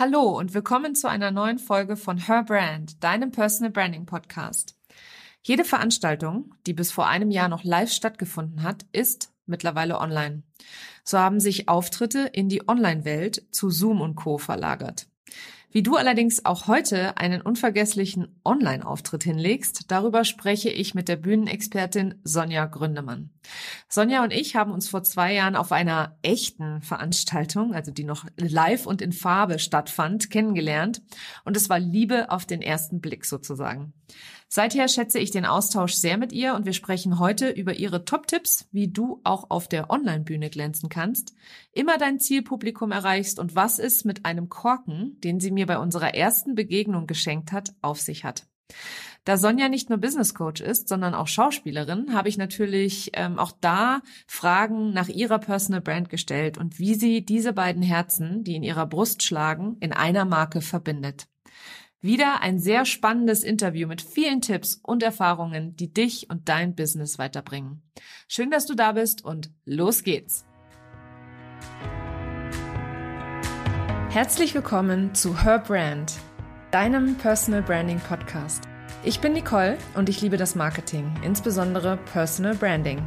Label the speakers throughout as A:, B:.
A: Hallo und willkommen zu einer neuen Folge von Her Brand, deinem Personal Branding Podcast. Jede Veranstaltung, die bis vor einem Jahr noch live stattgefunden hat, ist mittlerweile online. So haben sich Auftritte in die Online-Welt zu Zoom und Co. verlagert. Wie du allerdings auch heute einen unvergesslichen Online-Auftritt hinlegst, darüber spreche ich mit der Bühnenexpertin Sonja Gründemann. Sonja und ich haben uns vor zwei Jahren auf einer echten Veranstaltung, also die noch live und in Farbe stattfand, kennengelernt und es war Liebe auf den ersten Blick sozusagen. Seither schätze ich den Austausch sehr mit ihr und wir sprechen heute über ihre Top-Tipps, wie du auch auf der Online-Bühne glänzen kannst, immer dein Zielpublikum erreichst und was es mit einem Korken, den sie mir bei unserer ersten Begegnung geschenkt hat, auf sich hat. Da Sonja nicht nur Business Coach ist, sondern auch Schauspielerin, habe ich natürlich ähm, auch da Fragen nach ihrer Personal Brand gestellt und wie sie diese beiden Herzen, die in ihrer Brust schlagen, in einer Marke verbindet. Wieder ein sehr spannendes Interview mit vielen Tipps und Erfahrungen, die dich und dein Business weiterbringen. Schön, dass du da bist und los geht's. Herzlich willkommen zu Her Brand, deinem Personal Branding Podcast. Ich bin Nicole und ich liebe das Marketing, insbesondere Personal Branding.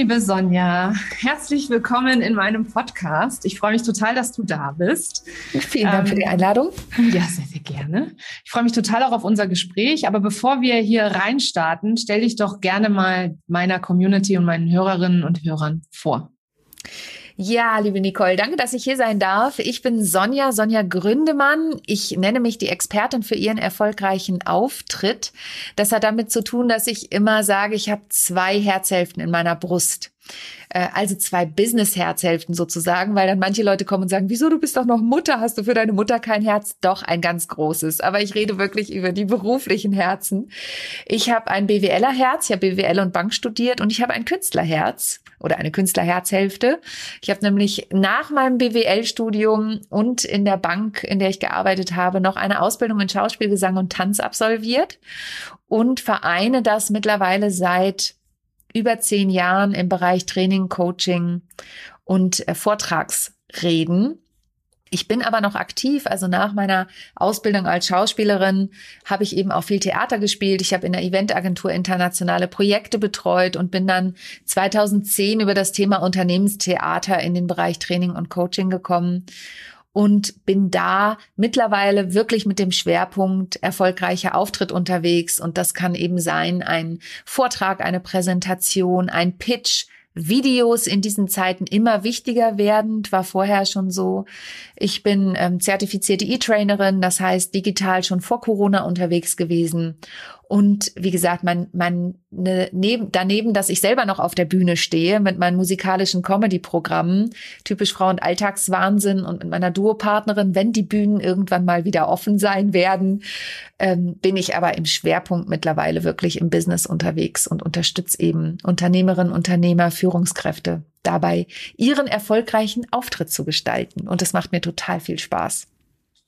A: Liebe Sonja, herzlich willkommen in meinem Podcast. Ich freue mich total, dass du da bist.
B: Vielen Dank ähm, für die ähm, Einladung.
A: Ja, sehr, sehr gerne. Ich freue mich total auch auf unser Gespräch. Aber bevor wir hier reinstarten, stell dich doch gerne mal meiner Community und meinen Hörerinnen und Hörern vor.
B: Ja, liebe Nicole, danke, dass ich hier sein darf. Ich bin Sonja, Sonja Gründemann. Ich nenne mich die Expertin für Ihren erfolgreichen Auftritt. Das hat damit zu tun, dass ich immer sage, ich habe zwei Herzhälften in meiner Brust. Äh, also zwei Business-Herzhälften sozusagen, weil dann manche Leute kommen und sagen, wieso, du bist doch noch Mutter, hast du für deine Mutter kein Herz? Doch, ein ganz großes. Aber ich rede wirklich über die beruflichen Herzen. Ich habe ein BWLer-Herz, ich habe BWL und Bank studiert und ich habe ein Künstlerherz oder eine Künstlerherzhälfte. Ich habe nämlich nach meinem BWL-Studium und in der Bank, in der ich gearbeitet habe, noch eine Ausbildung in Schauspiel, Gesang und Tanz absolviert und vereine das mittlerweile seit über zehn Jahren im Bereich Training, Coaching und äh, Vortragsreden. Ich bin aber noch aktiv, also nach meiner Ausbildung als Schauspielerin habe ich eben auch viel Theater gespielt. Ich habe in der Eventagentur internationale Projekte betreut und bin dann 2010 über das Thema Unternehmenstheater in den Bereich Training und Coaching gekommen und bin da mittlerweile wirklich mit dem Schwerpunkt erfolgreicher Auftritt unterwegs. Und das kann eben sein ein Vortrag, eine Präsentation, ein Pitch, Videos in diesen Zeiten immer wichtiger werdend, war vorher schon so. Ich bin ähm, zertifizierte E-Trainerin, das heißt digital schon vor Corona unterwegs gewesen und wie gesagt, man, man ne, neben, daneben, dass ich selber noch auf der Bühne stehe mit meinen musikalischen Comedy-Programmen, typisch Frau- und Alltagswahnsinn und mit meiner Duopartnerin, wenn die Bühnen irgendwann mal wieder offen sein werden, ähm, bin ich aber im Schwerpunkt mittlerweile wirklich im Business unterwegs und unterstütze eben Unternehmerinnen, Unternehmer, Führungskräfte dabei, ihren erfolgreichen Auftritt zu gestalten. Und das macht mir total viel Spaß.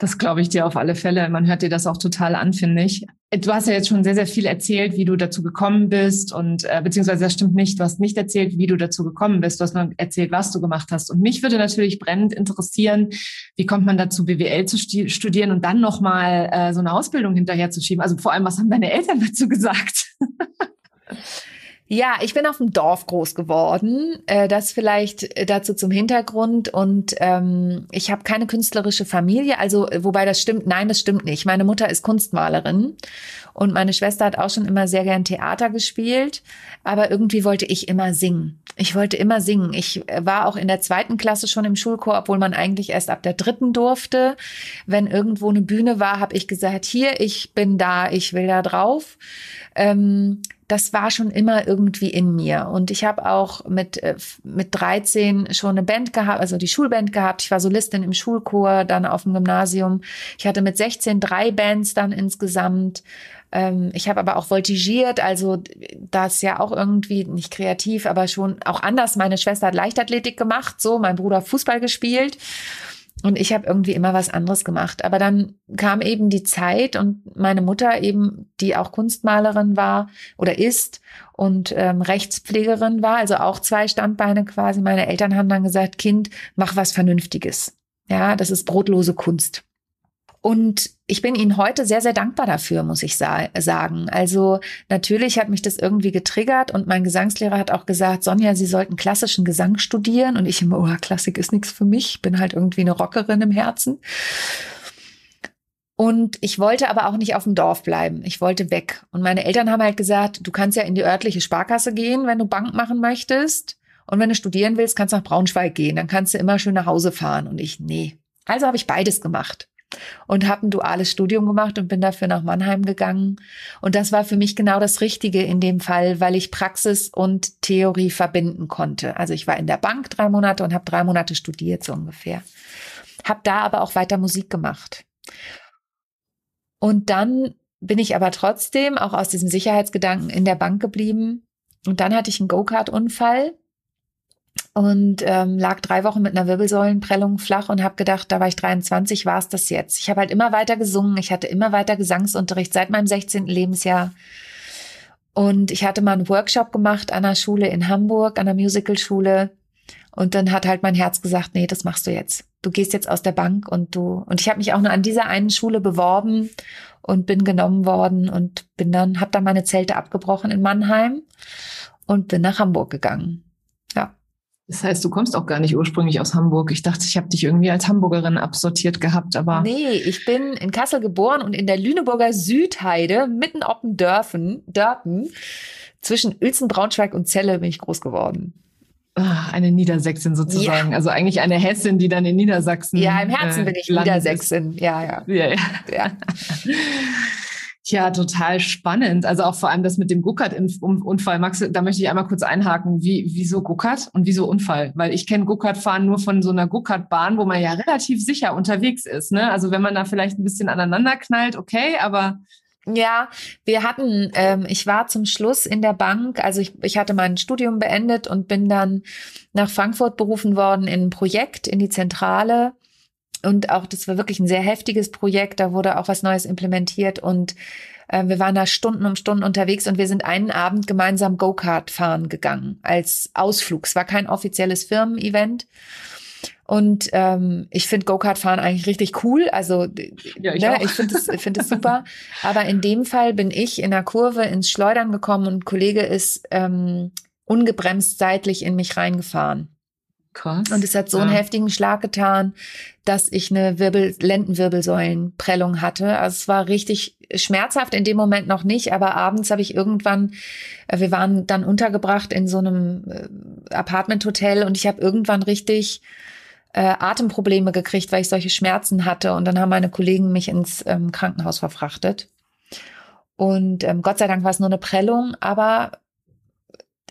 A: Das glaube ich dir auf alle Fälle. Man hört dir das auch total an, finde ich. Du hast ja jetzt schon sehr, sehr viel erzählt, wie du dazu gekommen bist und äh, beziehungsweise das stimmt nicht. Du hast nicht erzählt, wie du dazu gekommen bist. Du hast nur erzählt, was du gemacht hast. Und mich würde natürlich brennend interessieren, wie kommt man dazu, BWL zu studieren und dann nochmal äh, so eine Ausbildung hinterherzuschieben? Also vor allem, was haben deine Eltern dazu gesagt?
B: Ja, ich bin auf dem Dorf groß geworden. Äh, das vielleicht äh, dazu zum Hintergrund. Und ähm, ich habe keine künstlerische Familie. Also, äh, wobei das stimmt, nein, das stimmt nicht. Meine Mutter ist Kunstmalerin und meine Schwester hat auch schon immer sehr gern Theater gespielt. Aber irgendwie wollte ich immer singen. Ich wollte immer singen. Ich war auch in der zweiten Klasse schon im Schulchor, obwohl man eigentlich erst ab der dritten durfte. Wenn irgendwo eine Bühne war, habe ich gesagt, hier, ich bin da, ich will da drauf. Ähm, das war schon immer irgendwie in mir. Und ich habe auch mit, äh, mit 13 schon eine Band gehabt, also die Schulband gehabt. Ich war Solistin im Schulchor, dann auf dem Gymnasium. Ich hatte mit 16 drei Bands dann insgesamt. Ähm, ich habe aber auch voltigiert, also das ja auch irgendwie nicht kreativ, aber schon auch anders. Meine Schwester hat Leichtathletik gemacht, so mein Bruder Fußball gespielt. Und ich habe irgendwie immer was anderes gemacht. Aber dann kam eben die Zeit und meine Mutter eben, die auch Kunstmalerin war oder ist und ähm, Rechtspflegerin war, also auch zwei Standbeine quasi. Meine Eltern haben dann gesagt, Kind, mach was Vernünftiges. Ja, das ist brotlose Kunst. Und ich bin Ihnen heute sehr, sehr dankbar dafür, muss ich sa sagen. Also natürlich hat mich das irgendwie getriggert und mein Gesangslehrer hat auch gesagt, Sonja, Sie sollten klassischen Gesang studieren. Und ich immer, oh, Klassik ist nichts für mich. bin halt irgendwie eine Rockerin im Herzen. Und ich wollte aber auch nicht auf dem Dorf bleiben. Ich wollte weg. Und meine Eltern haben halt gesagt, du kannst ja in die örtliche Sparkasse gehen, wenn du Bank machen möchtest. Und wenn du studieren willst, kannst du nach Braunschweig gehen. Dann kannst du immer schön nach Hause fahren. Und ich, nee. Also habe ich beides gemacht und habe ein duales Studium gemacht und bin dafür nach Mannheim gegangen. Und das war für mich genau das Richtige in dem Fall, weil ich Praxis und Theorie verbinden konnte. Also ich war in der Bank drei Monate und habe drei Monate studiert so ungefähr. Habe da aber auch weiter Musik gemacht. Und dann bin ich aber trotzdem auch aus diesem Sicherheitsgedanken in der Bank geblieben. Und dann hatte ich einen Go-Kart-Unfall und ähm, lag drei Wochen mit einer Wirbelsäulenprellung flach und habe gedacht, da war ich 23, war es das jetzt. Ich habe halt immer weiter gesungen, ich hatte immer weiter Gesangsunterricht seit meinem 16. Lebensjahr. Und ich hatte mal einen Workshop gemacht an einer Schule in Hamburg, an einer Musicalschule. Und dann hat halt mein Herz gesagt, nee, das machst du jetzt. Du gehst jetzt aus der Bank und du und ich habe mich auch nur an dieser einen Schule beworben und bin genommen worden und bin dann habe dann meine Zelte abgebrochen in Mannheim und bin nach Hamburg gegangen.
A: Das heißt, du kommst auch gar nicht ursprünglich aus Hamburg. Ich dachte, ich habe dich irgendwie als Hamburgerin absortiert gehabt, aber.
B: Nee, ich bin in Kassel geboren und in der Lüneburger Südheide, mitten auf dem Dörfen, Dörpen, zwischen Uelzen, Braunschweig und Celle bin ich groß geworden.
A: Ach, eine Niedersächsin sozusagen. Ja. Also eigentlich eine Hessin, die dann in Niedersachsen.
B: Ja, im Herzen äh, bin ich Niedersächsin. Ja, ja. ja, ja. ja.
A: Ja, total spannend. Also auch vor allem das mit dem Guckert-Unfall. Max, da möchte ich einmal kurz einhaken. Wie, wieso Guckert und wieso Unfall? Weil ich kenne Guckert-Fahren nur von so einer Guckert-Bahn, wo man ja relativ sicher unterwegs ist. Ne? Also wenn man da vielleicht ein bisschen aneinander knallt, okay, aber
B: ja, wir hatten, ähm, ich war zum Schluss in der Bank, also ich, ich hatte mein Studium beendet und bin dann nach Frankfurt berufen worden in ein Projekt, in die Zentrale und auch, das war wirklich ein sehr heftiges Projekt. Da wurde auch was Neues implementiert und äh, wir waren da Stunden um Stunden unterwegs und wir sind einen Abend gemeinsam Go-Kart fahren gegangen als Ausflug. Es war kein offizielles Firmen-Event. Und ähm, ich finde Go-Kart fahren eigentlich richtig cool. Also ja, ich, ne, ich finde es find es super. Aber in dem Fall bin ich in der Kurve ins Schleudern gekommen und ein Kollege ist ähm, ungebremst seitlich in mich reingefahren. Krass. Und es hat so einen heftigen Schlag getan, dass ich eine Wirbel Lendenwirbelsäulenprellung hatte. Also es war richtig schmerzhaft in dem Moment noch nicht, aber abends habe ich irgendwann, äh, wir waren dann untergebracht in so einem äh, Apartmenthotel und ich habe irgendwann richtig äh, Atemprobleme gekriegt, weil ich solche Schmerzen hatte. Und dann haben meine Kollegen mich ins ähm, Krankenhaus verfrachtet. Und ähm, Gott sei Dank war es nur eine Prellung, aber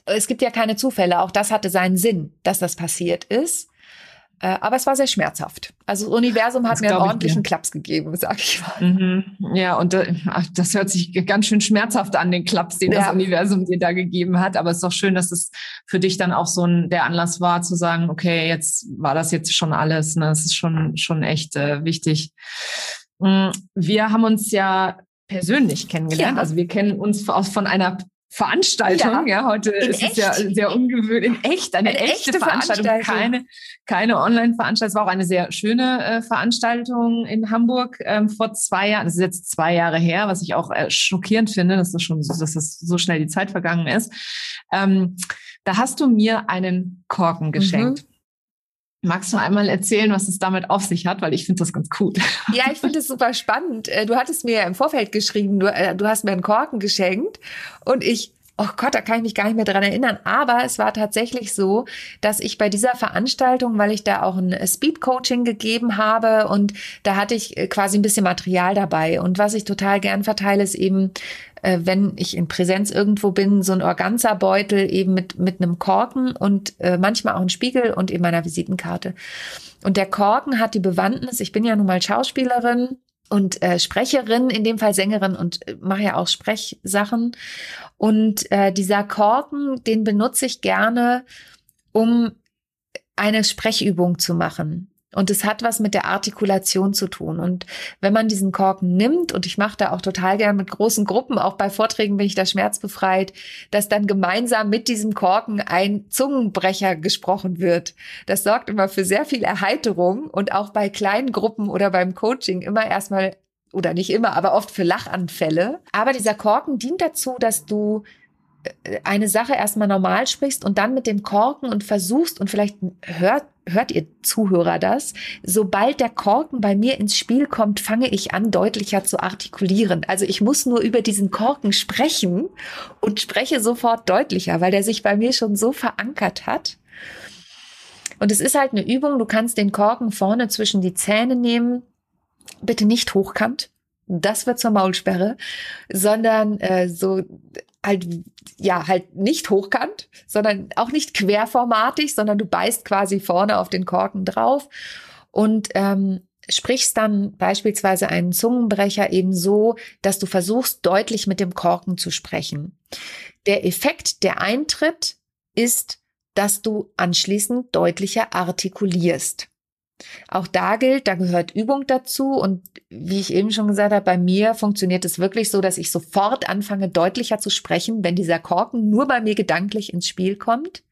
B: es gibt ja keine Zufälle. Auch das hatte seinen Sinn, dass das passiert ist. Äh, aber es war sehr schmerzhaft. Also das Universum hat das mir einen ordentlichen Klaps gegeben, sag ich mal.
A: Mhm. Ja, und äh, das hört sich ganz schön schmerzhaft an, den Klaps, den ja. das Universum dir da gegeben hat. Aber es ist doch schön, dass es für dich dann auch so ein der Anlass war, zu sagen, okay, jetzt war das jetzt schon alles. Ne? Das ist schon, schon echt äh, wichtig. Mm, wir haben uns ja persönlich kennengelernt. Ja. Also wir kennen uns von einer Veranstaltung. Ja, ja heute ist echt? es ja sehr ungewöhnlich. In echt, eine, eine echte, echte Veranstaltung, Veranstaltung, keine, keine Online-Veranstaltung. Es war auch eine sehr schöne äh, Veranstaltung in Hamburg ähm, vor zwei Jahren. Das ist jetzt zwei Jahre her, was ich auch äh, schockierend finde, dass das schon, dass das so schnell die Zeit vergangen ist. Ähm, da hast du mir einen Korken mhm. geschenkt. Mhm. Magst du einmal erzählen, was es damit auf sich hat? Weil ich finde das ganz cool.
B: Ja, ich finde es super spannend. Äh, du hattest mir im Vorfeld geschrieben, du, äh, du hast mir einen Korken geschenkt und ich Oh Gott, da kann ich mich gar nicht mehr dran erinnern. Aber es war tatsächlich so, dass ich bei dieser Veranstaltung, weil ich da auch ein Speed-Coaching gegeben habe und da hatte ich äh, quasi ein bisschen Material dabei. Und was ich total gern verteile, ist eben, äh, wenn ich in Präsenz irgendwo bin, so ein Organza-Beutel eben mit, mit einem Korken und äh, manchmal auch ein Spiegel und eben meiner Visitenkarte. Und der Korken hat die Bewandtnis, ich bin ja nun mal Schauspielerin und äh, Sprecherin, in dem Fall Sängerin und äh, mache ja auch Sprechsachen. Und äh, dieser Korken, den benutze ich gerne, um eine Sprechübung zu machen. Und es hat was mit der Artikulation zu tun. Und wenn man diesen Korken nimmt, und ich mache da auch total gern mit großen Gruppen, auch bei Vorträgen bin ich da schmerzbefreit, dass dann gemeinsam mit diesem Korken ein Zungenbrecher gesprochen wird. Das sorgt immer für sehr viel Erheiterung und auch bei kleinen Gruppen oder beim Coaching immer erstmal oder nicht immer, aber oft für Lachanfälle. Aber dieser Korken dient dazu, dass du eine Sache erstmal normal sprichst und dann mit dem Korken und versuchst und vielleicht hört hört ihr Zuhörer das? Sobald der Korken bei mir ins Spiel kommt, fange ich an, deutlicher zu artikulieren. Also ich muss nur über diesen Korken sprechen und spreche sofort deutlicher, weil der sich bei mir schon so verankert hat. Und es ist halt eine Übung, du kannst den Korken vorne zwischen die Zähne nehmen, bitte nicht hochkant, das wird zur Maulsperre, sondern äh, so halt, ja, halt nicht hochkant, sondern auch nicht querformatig, sondern du beißt quasi vorne auf den Korken drauf und ähm, sprichst dann beispielsweise einen Zungenbrecher eben so, dass du versuchst, deutlich mit dem Korken zu sprechen. Der Effekt, der eintritt, ist, dass du anschließend deutlicher artikulierst. Auch da gilt, da gehört Übung dazu. Und wie ich eben schon gesagt habe, bei mir funktioniert es wirklich so, dass ich sofort anfange, deutlicher zu sprechen, wenn dieser Korken nur bei mir gedanklich ins Spiel kommt.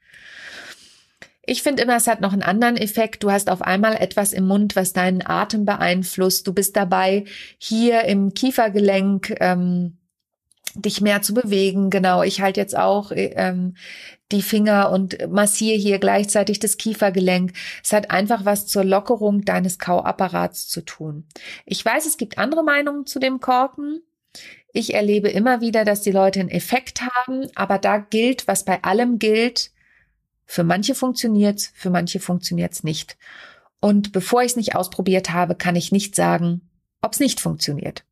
B: Ich finde immer, es hat noch einen anderen Effekt. Du hast auf einmal etwas im Mund, was deinen Atem beeinflusst. Du bist dabei, hier im Kiefergelenk ähm, dich mehr zu bewegen. Genau, ich halte jetzt auch ähm, die Finger und massiere hier gleichzeitig das Kiefergelenk. Es hat einfach was zur Lockerung deines Kauapparats zu tun. Ich weiß, es gibt andere Meinungen zu dem Korken. Ich erlebe immer wieder, dass die Leute einen Effekt haben, aber da gilt, was bei allem gilt. Für manche funktioniert's, für manche funktioniert's nicht. Und bevor ich es nicht ausprobiert habe, kann ich nicht sagen, ob es nicht funktioniert.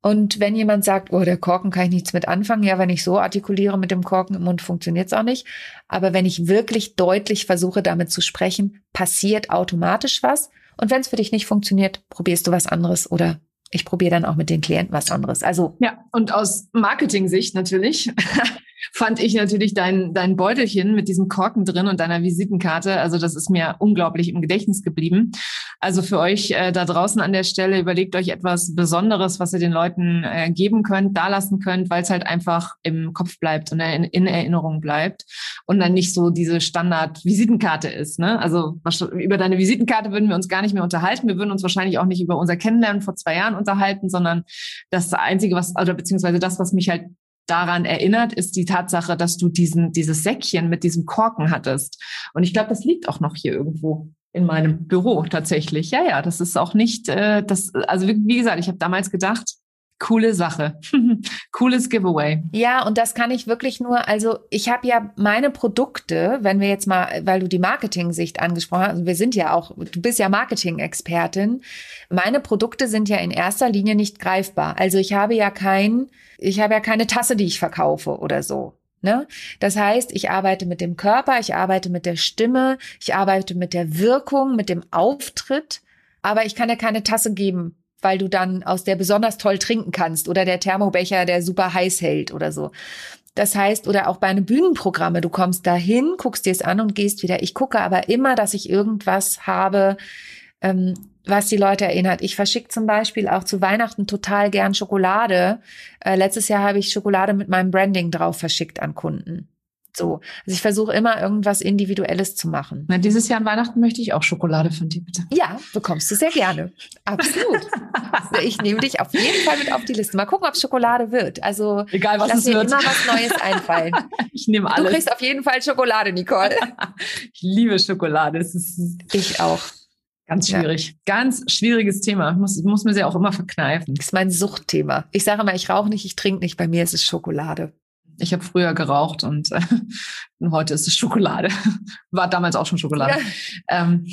B: Und wenn jemand sagt, oh, der Korken kann ich nichts mit anfangen, ja, wenn ich so artikuliere mit dem Korken im Mund, funktioniert es auch nicht. Aber wenn ich wirklich deutlich versuche, damit zu sprechen, passiert automatisch was. Und wenn es für dich nicht funktioniert, probierst du was anderes oder ich probiere dann auch mit den Klienten was anderes. Also
A: ja, und aus Marketing-Sicht natürlich fand ich natürlich dein, dein Beutelchen mit diesem Korken drin und deiner Visitenkarte. Also das ist mir unglaublich im Gedächtnis geblieben. Also für euch äh, da draußen an der Stelle, überlegt euch etwas Besonderes, was ihr den Leuten äh, geben könnt, da lassen könnt, weil es halt einfach im Kopf bleibt und in, in, Erinnerung bleibt und dann nicht so diese Standard-Visitenkarte ist. Ne? Also über deine Visitenkarte würden wir uns gar nicht mehr unterhalten. Wir würden uns wahrscheinlich auch nicht über unser Kennenlernen vor zwei Jahren unterhalten, sondern das Einzige, was, oder beziehungsweise das, was mich halt daran erinnert, ist die Tatsache, dass du diesen, dieses Säckchen mit diesem Korken hattest. Und ich glaube, das liegt auch noch hier irgendwo in meinem Büro tatsächlich. Ja, ja, das ist auch nicht, äh, das, also wie gesagt, ich habe damals gedacht, coole Sache. Cooles Giveaway.
B: Ja, und das kann ich wirklich nur, also ich habe ja meine Produkte, wenn wir jetzt mal, weil du die Marketing-Sicht angesprochen hast, also wir sind ja auch, du bist ja Marketing-Expertin, meine Produkte sind ja in erster Linie nicht greifbar. Also ich habe ja kein, ich habe ja keine Tasse, die ich verkaufe oder so. Ne? Das heißt, ich arbeite mit dem Körper, ich arbeite mit der Stimme, ich arbeite mit der Wirkung, mit dem Auftritt, aber ich kann dir keine Tasse geben, weil du dann aus der besonders toll trinken kannst oder der Thermobecher, der super heiß hält oder so. Das heißt, oder auch bei einem Bühnenprogramme, du kommst dahin, guckst dir es an und gehst wieder. Ich gucke aber immer, dass ich irgendwas habe, ähm, was die Leute erinnert. Ich verschicke zum Beispiel auch zu Weihnachten total gern Schokolade. Äh, letztes Jahr habe ich Schokolade mit meinem Branding drauf verschickt an Kunden. So. Also ich versuche immer irgendwas Individuelles zu machen.
A: Na, dieses Jahr an Weihnachten möchte ich auch Schokolade von dir, bitte.
B: Ja, bekommst du sehr gerne. Absolut. ich nehme dich auf jeden Fall mit auf die Liste. Mal gucken, ob Schokolade wird. Also
A: egal was
B: lass
A: es mir wird.
B: immer was Neues einfallen.
A: ich nehme alles.
B: Du kriegst auf jeden Fall Schokolade, Nicole.
A: ich liebe Schokolade.
B: Ich auch.
A: Ganz schwierig. Ja. Ganz schwieriges Thema. Ich muss, muss mir sie auch immer verkneifen.
B: Das ist mein Suchtthema. Ich sage immer, ich rauche nicht, ich trinke nicht. Bei mir ist es Schokolade.
A: Ich habe früher geraucht und äh, heute ist es Schokolade. War damals auch schon Schokolade. Ja. Ähm,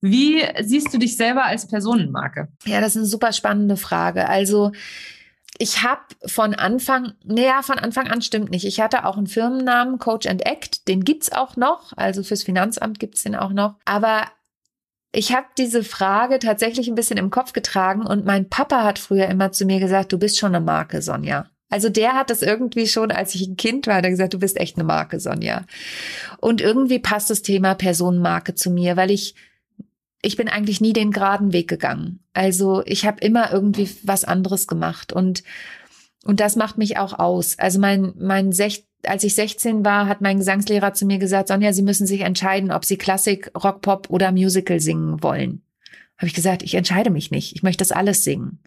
A: wie siehst du dich selber als Personenmarke?
B: Ja, das ist eine super spannende Frage. Also ich habe von Anfang, naja, von Anfang an stimmt nicht. Ich hatte auch einen Firmennamen, Coach and Act, den gibt's auch noch. Also fürs Finanzamt gibt's den auch noch. Aber ich habe diese Frage tatsächlich ein bisschen im Kopf getragen und mein Papa hat früher immer zu mir gesagt, du bist schon eine Marke, Sonja. Also der hat das irgendwie schon, als ich ein Kind war, hat er gesagt, du bist echt eine Marke, Sonja. Und irgendwie passt das Thema Personenmarke zu mir, weil ich ich bin eigentlich nie den geraden Weg gegangen. Also ich habe immer irgendwie was anderes gemacht und und das macht mich auch aus. Also mein mein Sech als ich 16 war, hat mein Gesangslehrer zu mir gesagt, Sonja, Sie müssen sich entscheiden, ob Sie Klassik, Rock, Pop oder Musical singen wollen. Habe ich gesagt, ich entscheide mich nicht. Ich möchte das alles singen.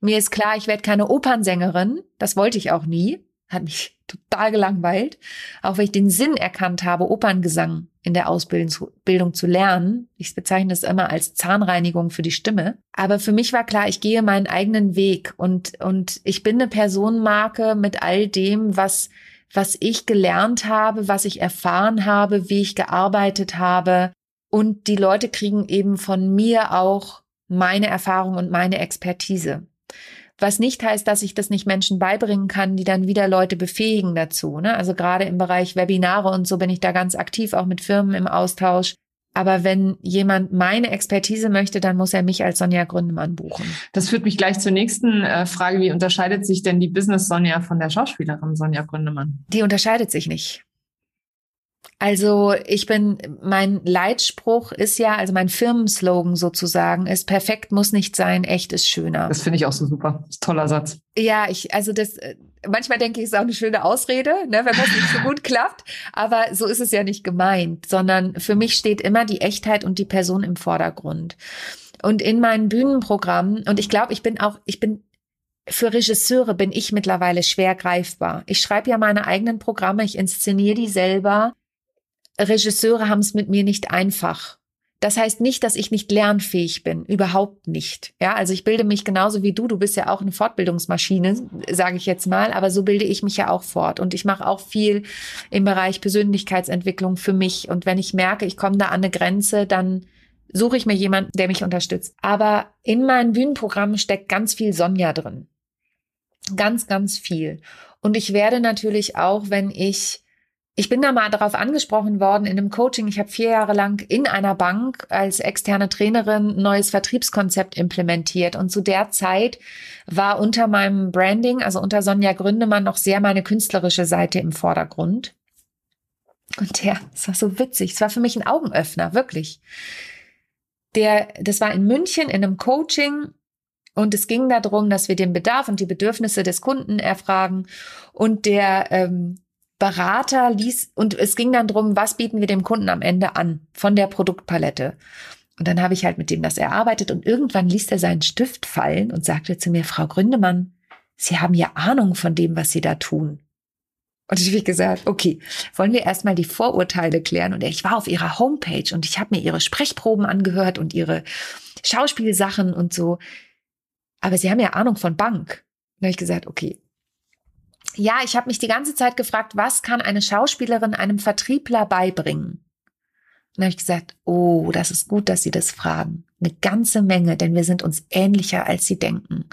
B: Mir ist klar, ich werde keine Opernsängerin. Das wollte ich auch nie. Hat mich total gelangweilt. Auch weil ich den Sinn erkannt habe, Operngesang in der Ausbildung zu lernen. Ich bezeichne es immer als Zahnreinigung für die Stimme. Aber für mich war klar, ich gehe meinen eigenen Weg und, und ich bin eine Personenmarke mit all dem, was, was ich gelernt habe, was ich erfahren habe, wie ich gearbeitet habe. Und die Leute kriegen eben von mir auch meine Erfahrung und meine Expertise. Was nicht heißt, dass ich das nicht Menschen beibringen kann, die dann wieder Leute befähigen dazu. Ne? Also gerade im Bereich Webinare und so bin ich da ganz aktiv, auch mit Firmen im Austausch. Aber wenn jemand meine Expertise möchte, dann muss er mich als Sonja Gründemann buchen.
A: Das führt mich gleich zur nächsten äh, Frage. Wie unterscheidet sich denn die Business Sonja von der Schauspielerin Sonja Gründemann?
B: Die unterscheidet sich nicht. Also ich bin, mein Leitspruch ist ja, also mein Firmenslogan sozusagen ist, perfekt muss nicht sein, echt ist schöner.
A: Das finde ich auch so super. Toller Satz.
B: Ja, ich, also das, äh, manchmal denke ich, ist auch eine schöne Ausrede, ne, wenn das nicht so gut klappt. Aber so ist es ja nicht gemeint, sondern für mich steht immer die Echtheit und die Person im Vordergrund. Und in meinen Bühnenprogrammen, und ich glaube, ich bin auch, ich bin für Regisseure bin ich mittlerweile schwer greifbar. Ich schreibe ja meine eigenen Programme, ich inszeniere die selber. Regisseure haben es mit mir nicht einfach. Das heißt nicht, dass ich nicht lernfähig bin, überhaupt nicht. Ja, also ich bilde mich genauso wie du. Du bist ja auch eine Fortbildungsmaschine, sage ich jetzt mal, aber so bilde ich mich ja auch fort und ich mache auch viel im Bereich Persönlichkeitsentwicklung für mich und wenn ich merke, ich komme da an eine Grenze, dann suche ich mir jemanden, der mich unterstützt. Aber in meinen Bühnenprogrammen steckt ganz viel Sonja drin. Ganz, ganz viel. Und ich werde natürlich auch, wenn ich ich bin da mal darauf angesprochen worden in einem Coaching. Ich habe vier Jahre lang in einer Bank als externe Trainerin neues Vertriebskonzept implementiert. Und zu der Zeit war unter meinem Branding, also unter Sonja Gründemann, noch sehr meine künstlerische Seite im Vordergrund. Und der, es war so witzig. Es war für mich ein Augenöffner, wirklich. Der, das war in München in einem Coaching und es ging darum, dass wir den Bedarf und die Bedürfnisse des Kunden erfragen. Und der ähm, Berater ließ, und es ging dann drum, was bieten wir dem Kunden am Ende an von der Produktpalette. Und dann habe ich halt mit dem das erarbeitet und irgendwann ließ er seinen Stift fallen und sagte zu mir, Frau Gründemann, Sie haben ja Ahnung von dem, was Sie da tun. Und ich habe gesagt, okay, wollen wir erstmal die Vorurteile klären. Und ich war auf ihrer Homepage und ich habe mir ihre Sprechproben angehört und ihre Schauspielsachen und so. Aber Sie haben ja Ahnung von Bank. Und habe ich gesagt, okay, ja, ich habe mich die ganze Zeit gefragt, was kann eine Schauspielerin einem Vertriebler beibringen? Und habe ich gesagt, oh, das ist gut, dass Sie das fragen. Eine ganze Menge, denn wir sind uns ähnlicher, als Sie denken.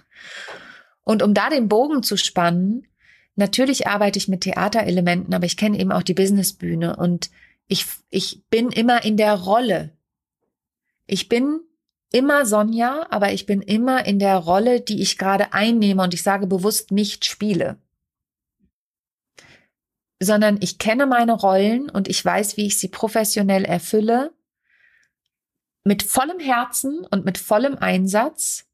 B: Und um da den Bogen zu spannen, natürlich arbeite ich mit Theaterelementen, aber ich kenne eben auch die Businessbühne und ich, ich bin immer in der Rolle. Ich bin immer Sonja, aber ich bin immer in der Rolle, die ich gerade einnehme und ich sage bewusst nicht spiele sondern ich kenne meine Rollen und ich weiß, wie ich sie professionell erfülle, mit vollem Herzen und mit vollem Einsatz.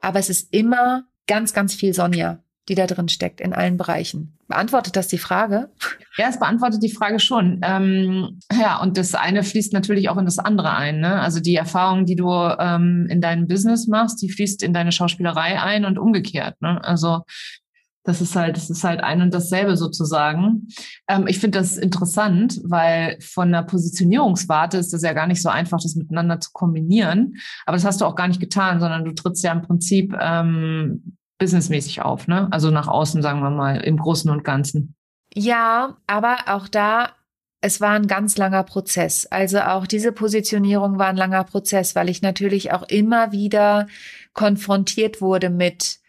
B: Aber es ist immer ganz, ganz viel Sonja, die da drin steckt in allen Bereichen. Beantwortet das die Frage?
A: Ja, es beantwortet die Frage schon. Ähm, ja, und das eine fließt natürlich auch in das andere ein. Ne? Also die Erfahrung, die du ähm, in deinem Business machst, die fließt in deine Schauspielerei ein und umgekehrt. Ne? Also das ist halt, das ist halt ein und dasselbe sozusagen. Ähm, ich finde das interessant, weil von der Positionierungswarte ist das ja gar nicht so einfach, das miteinander zu kombinieren. Aber das hast du auch gar nicht getan, sondern du trittst ja im Prinzip ähm, businessmäßig auf, ne? Also nach außen, sagen wir mal, im Großen und Ganzen.
B: Ja, aber auch da, es war ein ganz langer Prozess. Also auch diese Positionierung war ein langer Prozess, weil ich natürlich auch immer wieder konfrontiert wurde mit,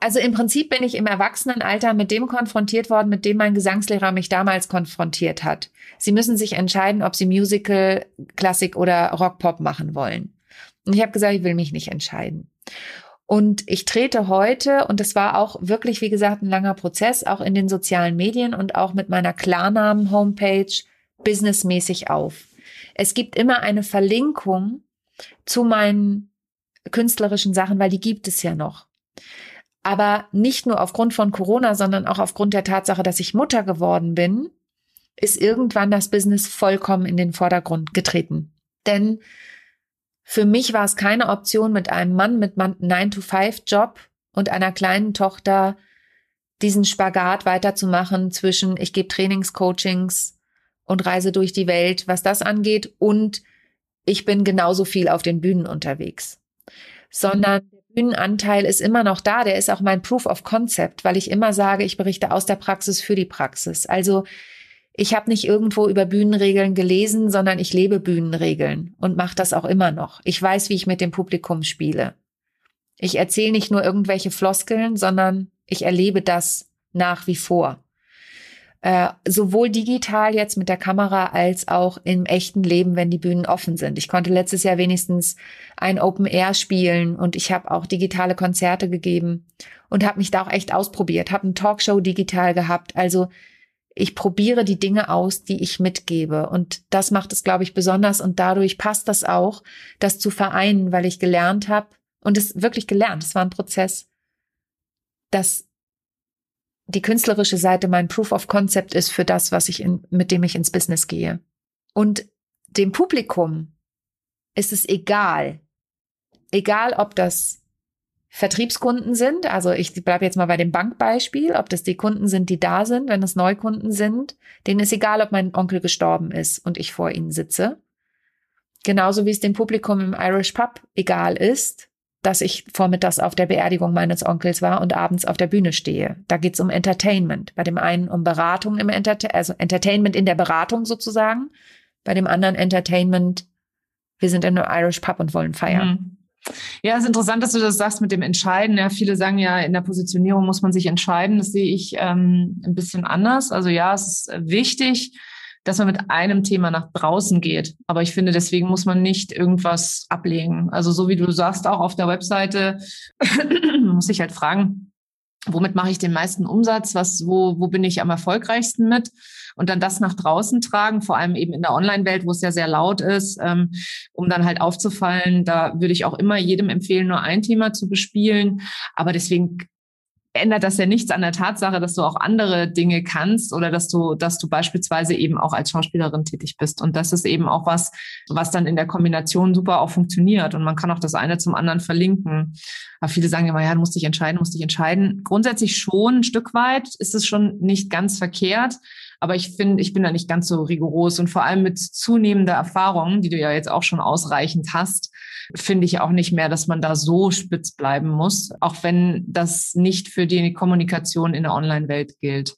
B: also im Prinzip bin ich im Erwachsenenalter mit dem konfrontiert worden, mit dem mein Gesangslehrer mich damals konfrontiert hat. Sie müssen sich entscheiden, ob Sie Musical, Klassik oder Rock-Pop machen wollen. Und ich habe gesagt, ich will mich nicht entscheiden. Und ich trete heute, und das war auch wirklich, wie gesagt, ein langer Prozess, auch in den sozialen Medien und auch mit meiner Klarnamen-Homepage businessmäßig auf. Es gibt immer eine Verlinkung zu meinen künstlerischen Sachen, weil die gibt es ja noch. Aber nicht nur aufgrund von Corona, sondern auch aufgrund der Tatsache, dass ich Mutter geworden bin, ist irgendwann das Business vollkommen in den Vordergrund getreten. Denn für mich war es keine Option, mit einem Mann mit 9-to-5-Job und einer kleinen Tochter diesen Spagat weiterzumachen zwischen ich gebe Trainingscoachings und reise durch die Welt, was das angeht, und ich bin genauso viel auf den Bühnen unterwegs. Sondern der Bühnenanteil ist immer noch da, der ist auch mein Proof of Concept, weil ich immer sage, ich berichte aus der Praxis für die Praxis. Also ich habe nicht irgendwo über Bühnenregeln gelesen, sondern ich lebe Bühnenregeln und mache das auch immer noch. Ich weiß, wie ich mit dem Publikum spiele. Ich erzähle nicht nur irgendwelche Floskeln, sondern ich erlebe das nach wie vor. Äh, sowohl digital jetzt mit der Kamera als auch im echten Leben, wenn die Bühnen offen sind. Ich konnte letztes Jahr wenigstens ein Open Air spielen und ich habe auch digitale Konzerte gegeben und habe mich da auch echt ausprobiert, habe ein Talkshow digital gehabt. Also ich probiere die Dinge aus, die ich mitgebe. Und das macht es, glaube ich, besonders. Und dadurch passt das auch, das zu vereinen, weil ich gelernt habe und es wirklich gelernt. Es war ein Prozess, dass die künstlerische Seite mein Proof of Concept ist für das, was ich in, mit dem ich ins Business gehe. Und dem Publikum ist es egal. Egal, ob das Vertriebskunden sind, also ich bleibe jetzt mal bei dem Bankbeispiel, ob das die Kunden sind, die da sind, wenn es Neukunden sind, denen ist egal, ob mein Onkel gestorben ist und ich vor ihnen sitze. Genauso wie es dem Publikum im Irish Pub egal ist, dass ich vormittags auf der Beerdigung meines Onkels war und abends auf der Bühne stehe. Da geht's um Entertainment. Bei dem einen um Beratung im Entertainment, also Entertainment in der Beratung sozusagen. Bei dem anderen Entertainment, wir sind in einem Irish Pub und wollen feiern. Mhm.
A: Ja, es ist interessant, dass du das sagst mit dem Entscheiden. Ja, viele sagen ja, in der Positionierung muss man sich entscheiden. Das sehe ich ähm, ein bisschen anders. Also ja, es ist wichtig, dass man mit einem Thema nach draußen geht. Aber ich finde, deswegen muss man nicht irgendwas ablegen. Also so wie du sagst, auch auf der Webseite muss ich halt fragen, womit mache ich den meisten Umsatz? Was, wo, wo bin ich am erfolgreichsten mit? und dann das nach draußen tragen, vor allem eben in der Online-Welt, wo es ja sehr laut ist, ähm, um dann halt aufzufallen. Da würde ich auch immer jedem empfehlen, nur ein Thema zu bespielen. Aber deswegen ändert das ja nichts an der Tatsache, dass du auch andere Dinge kannst oder dass du, dass du beispielsweise eben auch als Schauspielerin tätig bist. Und das ist eben auch was, was dann in der Kombination super auch funktioniert. Und man kann auch das eine zum anderen verlinken. Aber viele sagen immer, ja, du musst dich entscheiden, musst dich entscheiden. Grundsätzlich schon ein Stück weit ist es schon nicht ganz verkehrt. Aber ich finde, ich bin da nicht ganz so rigoros und vor allem mit zunehmender Erfahrung, die du ja jetzt auch schon ausreichend hast, finde ich auch nicht mehr, dass man da so spitz bleiben muss, auch wenn das nicht für die Kommunikation in der Online-Welt gilt.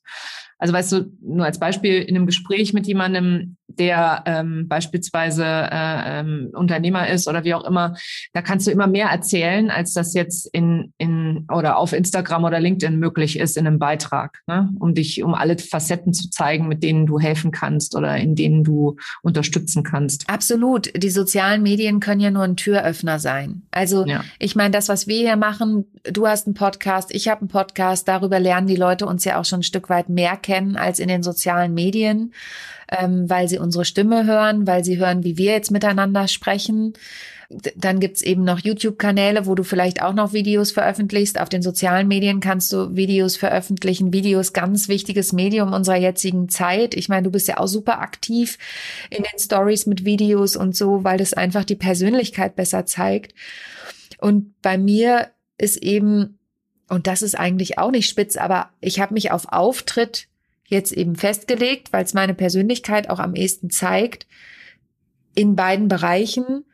A: Also weißt du, nur als Beispiel in einem Gespräch mit jemandem, der ähm, beispielsweise äh, ähm, Unternehmer ist oder wie auch immer, da kannst du immer mehr erzählen, als das jetzt in, in oder auf Instagram oder LinkedIn möglich ist in einem Beitrag, ne? um dich, um alle Facetten zu zeigen, mit denen du helfen kannst oder in denen du unterstützen kannst.
B: Absolut. Die sozialen Medien können ja nur ein Türöffner sein. Also ja. ich meine, das, was wir hier machen, du hast einen Podcast, ich habe einen Podcast, darüber lernen die Leute uns ja auch schon ein Stück weit mehr kennen als in den sozialen Medien, ähm, weil sie unsere Stimme hören, weil sie hören, wie wir jetzt miteinander sprechen. Dann gibt's eben noch YouTube-Kanäle, wo du vielleicht auch noch Videos veröffentlichst. Auf den sozialen Medien kannst du Videos veröffentlichen. Videos, ganz wichtiges Medium unserer jetzigen Zeit. Ich meine, du bist ja auch super aktiv in den Stories mit Videos und so, weil das einfach die Persönlichkeit besser zeigt. Und bei mir ist eben, und das ist eigentlich auch nicht spitz, aber ich habe mich auf Auftritt jetzt eben festgelegt, weil es meine Persönlichkeit auch am ehesten zeigt, in beiden Bereichen.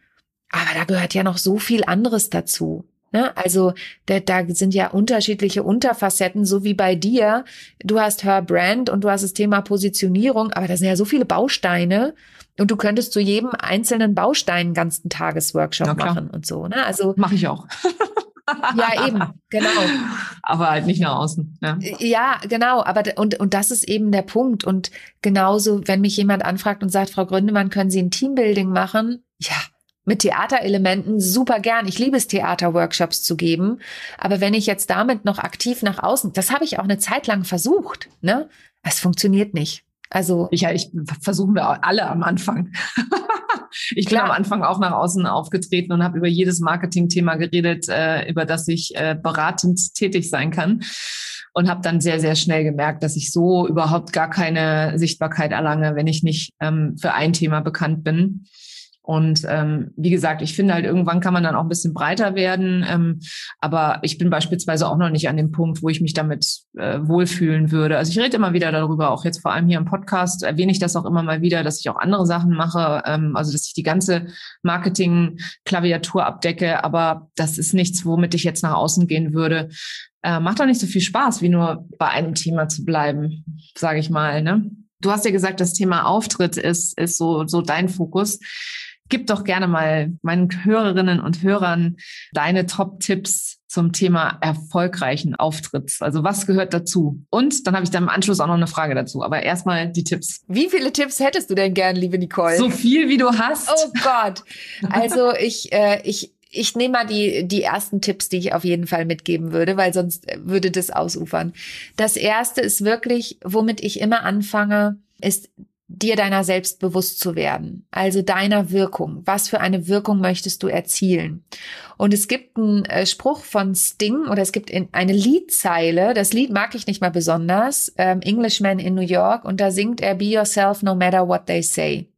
B: Aber da gehört ja noch so viel anderes dazu. Ne? Also da, da sind ja unterschiedliche Unterfacetten, so wie bei dir. Du hast Her Brand und du hast das Thema Positionierung, aber da sind ja so viele Bausteine und du könntest zu jedem einzelnen Baustein einen ganzen Tagesworkshop machen und so. Ne?
A: Also mache ich auch.
B: ja, eben, genau.
A: Aber halt nicht nach außen.
B: Ja, ja genau. Aber und, und das ist eben der Punkt. Und genauso, wenn mich jemand anfragt und sagt, Frau Gründemann, können Sie ein Teambuilding machen? Ja, mit Theaterelementen super gern. Ich liebe es, Theaterworkshops zu geben. Aber wenn ich jetzt damit noch aktiv nach außen, das habe ich auch eine Zeit lang versucht, ne? Es funktioniert nicht. Also.
A: Ich, ja, ich versuchen wir alle am Anfang. ich Klar. bin am Anfang auch nach außen aufgetreten und habe über jedes Marketing-Thema geredet, äh, über das ich äh, beratend tätig sein kann. Und habe dann sehr, sehr schnell gemerkt, dass ich so überhaupt gar keine Sichtbarkeit erlange, wenn ich nicht ähm, für ein Thema bekannt bin. Und ähm, wie gesagt, ich finde halt, irgendwann kann man dann auch ein bisschen breiter werden. Ähm, aber ich bin beispielsweise auch noch nicht an dem Punkt, wo ich mich damit äh, wohlfühlen würde. Also ich rede immer wieder darüber, auch jetzt vor allem hier im Podcast erwähne ich das auch immer mal wieder, dass ich auch andere Sachen mache. Ähm, also dass ich die ganze Marketing-Klaviatur abdecke. Aber das ist nichts, womit ich jetzt nach außen gehen würde. Äh, macht doch nicht so viel Spaß, wie nur bei einem Thema zu bleiben, sage ich mal. Ne? Du hast ja gesagt, das Thema Auftritt ist, ist so, so dein Fokus gib doch gerne mal meinen Hörerinnen und Hörern deine Top-Tipps zum Thema erfolgreichen Auftritts. Also was gehört dazu? Und dann habe ich dann im Anschluss auch noch eine Frage dazu. Aber erstmal die Tipps.
B: Wie viele Tipps hättest du denn gern, liebe Nicole?
A: So viel, wie du hast.
B: Oh Gott. Also ich, äh, ich, ich nehme mal die, die ersten Tipps, die ich auf jeden Fall mitgeben würde, weil sonst würde das ausufern. Das erste ist wirklich, womit ich immer anfange, ist dir deiner selbst bewusst zu werden, also deiner Wirkung. Was für eine Wirkung möchtest du erzielen? Und es gibt einen äh, Spruch von Sting oder es gibt eine Liedzeile, das Lied mag ich nicht mal besonders, ähm, Englishman in New York, und da singt er Be yourself no matter what they say.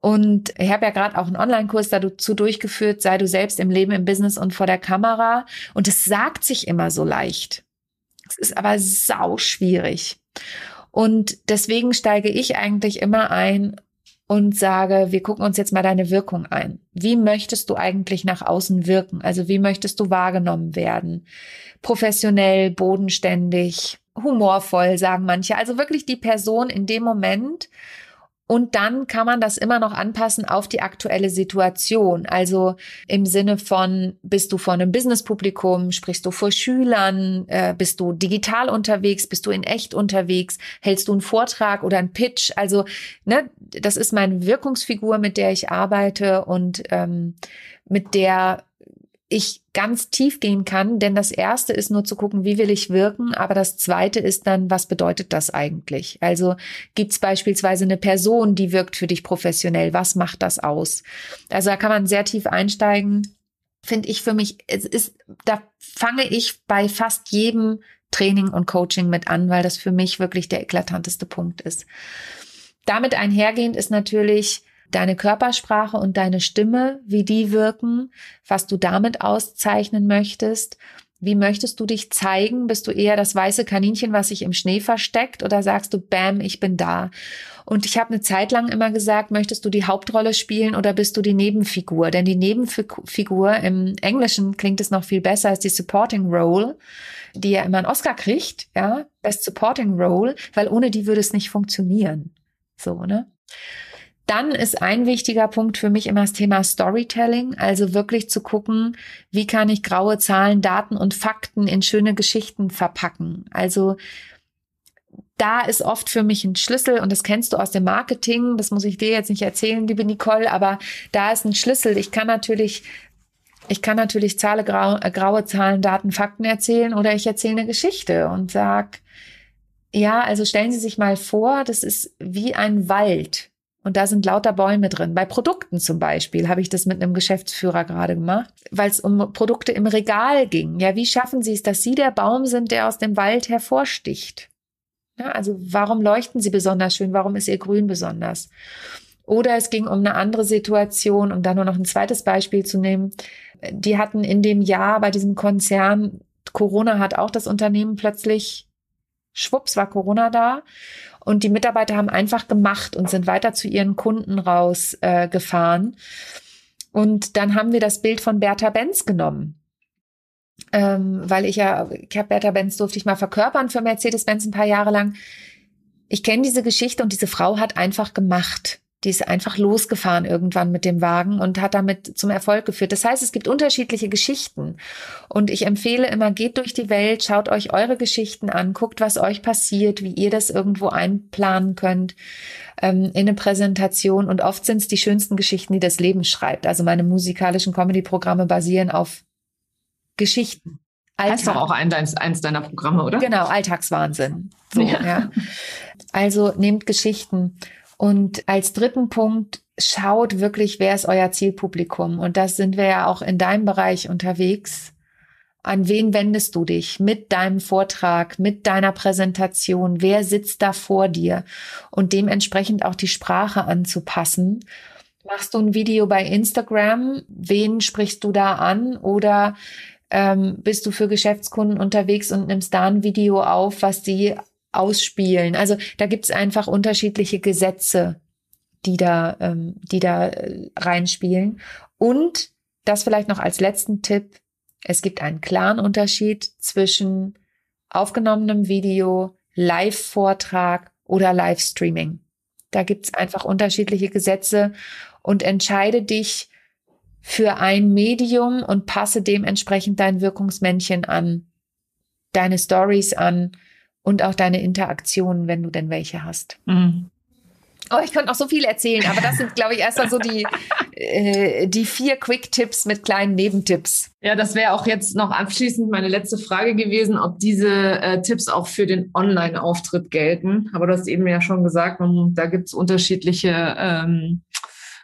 B: Und ich habe ja gerade auch einen Online-Kurs dazu durchgeführt, sei du selbst im Leben, im Business und vor der Kamera. Und es sagt sich immer so leicht. Es ist aber sau schwierig. Und deswegen steige ich eigentlich immer ein und sage, wir gucken uns jetzt mal deine Wirkung ein. Wie möchtest du eigentlich nach außen wirken? Also wie möchtest du wahrgenommen werden? Professionell, bodenständig, humorvoll, sagen manche. Also wirklich die Person in dem Moment, und dann kann man das immer noch anpassen auf die aktuelle Situation. Also im Sinne von, bist du vor einem Businesspublikum, sprichst du vor Schülern, äh, bist du digital unterwegs, bist du in echt unterwegs, hältst du einen Vortrag oder einen Pitch. Also, ne, das ist meine Wirkungsfigur, mit der ich arbeite und ähm, mit der ich ganz tief gehen kann, denn das erste ist nur zu gucken, wie will ich wirken, aber das zweite ist dann, was bedeutet das eigentlich? Also gibt es beispielsweise eine Person, die wirkt für dich professionell, was macht das aus? Also da kann man sehr tief einsteigen, finde ich für mich, es ist, da fange ich bei fast jedem Training und Coaching mit an, weil das für mich wirklich der eklatanteste Punkt ist. Damit einhergehend ist natürlich deine Körpersprache und deine Stimme, wie die wirken, was du damit auszeichnen möchtest. Wie möchtest du dich zeigen? Bist du eher das weiße Kaninchen, was sich im Schnee versteckt oder sagst du, bam, ich bin da? Und ich habe eine Zeit lang immer gesagt, möchtest du die Hauptrolle spielen oder bist du die Nebenfigur? Denn die Nebenfigur im Englischen klingt es noch viel besser als die Supporting Role, die ja immer einen Oscar kriegt, ja, Best Supporting Role, weil ohne die würde es nicht funktionieren. So, ne? Dann ist ein wichtiger Punkt für mich immer das Thema Storytelling, also wirklich zu gucken, wie kann ich graue Zahlen, Daten und Fakten in schöne Geschichten verpacken. Also da ist oft für mich ein Schlüssel und das kennst du aus dem Marketing, das muss ich dir jetzt nicht erzählen, liebe Nicole, aber da ist ein Schlüssel. Ich kann natürlich ich kann natürlich Zahle, grau, äh, graue Zahlen, Daten, Fakten erzählen oder ich erzähle eine Geschichte und sag, ja, also stellen Sie sich mal vor, das ist wie ein Wald. Und da sind lauter Bäume drin. Bei Produkten zum Beispiel habe ich das mit einem Geschäftsführer gerade gemacht, weil es um Produkte im Regal ging. Ja, wie schaffen Sie es, dass Sie der Baum sind, der aus dem Wald hervorsticht? Ja, also warum leuchten Sie besonders schön? Warum ist Ihr Grün besonders? Oder es ging um eine andere Situation, um da nur noch ein zweites Beispiel zu nehmen. Die hatten in dem Jahr bei diesem Konzern, Corona hat auch das Unternehmen plötzlich, schwupps war Corona da und die Mitarbeiter haben einfach gemacht und sind weiter zu ihren Kunden rausgefahren. Äh, und dann haben wir das Bild von Bertha Benz genommen. ähm, weil ich ja, ich habe Bertha Benz durfte ich mal verkörpern für Mercedes-Benz ein paar Jahre lang. Ich kenne diese Geschichte und diese Frau hat einfach gemacht. Die ist einfach losgefahren irgendwann mit dem Wagen und hat damit zum Erfolg geführt. Das heißt, es gibt unterschiedliche Geschichten. Und ich empfehle immer, geht durch die Welt, schaut euch eure Geschichten an, guckt, was euch passiert, wie ihr das irgendwo einplanen könnt ähm, in eine Präsentation. Und oft sind es die schönsten Geschichten, die das Leben schreibt. Also meine musikalischen Comedy-Programme basieren auf Geschichten.
A: Alltag. Heißt doch auch ein, eins deiner Programme, oder?
B: Genau, Alltagswahnsinn. So, ja. ja. Also nehmt Geschichten. Und als dritten Punkt, schaut wirklich, wer ist euer Zielpublikum. Und das sind wir ja auch in deinem Bereich unterwegs. An wen wendest du dich mit deinem Vortrag, mit deiner Präsentation? Wer sitzt da vor dir? Und dementsprechend auch die Sprache anzupassen. Machst du ein Video bei Instagram? Wen sprichst du da an? Oder ähm, bist du für Geschäftskunden unterwegs und nimmst da ein Video auf, was sie ausspielen. Also da gibt's einfach unterschiedliche Gesetze, die da, ähm, die da äh, reinspielen. Und das vielleicht noch als letzten Tipp. Es gibt einen klaren Unterschied zwischen aufgenommenem Video, Live-Vortrag oder Livestreaming. Da gibt's einfach unterschiedliche Gesetze und entscheide dich für ein Medium und passe dementsprechend dein Wirkungsmännchen an, deine Stories an und auch deine Interaktionen, wenn du denn welche hast. Mhm. Oh, ich könnte noch so viel erzählen, aber das sind, glaube ich, erstmal so die, äh, die vier Quick-Tipps mit kleinen Nebentipps.
A: Ja, das wäre auch jetzt noch abschließend meine letzte Frage gewesen, ob diese äh, Tipps auch für den Online-Auftritt gelten. Aber du hast eben ja schon gesagt, da gibt es unterschiedliche ähm,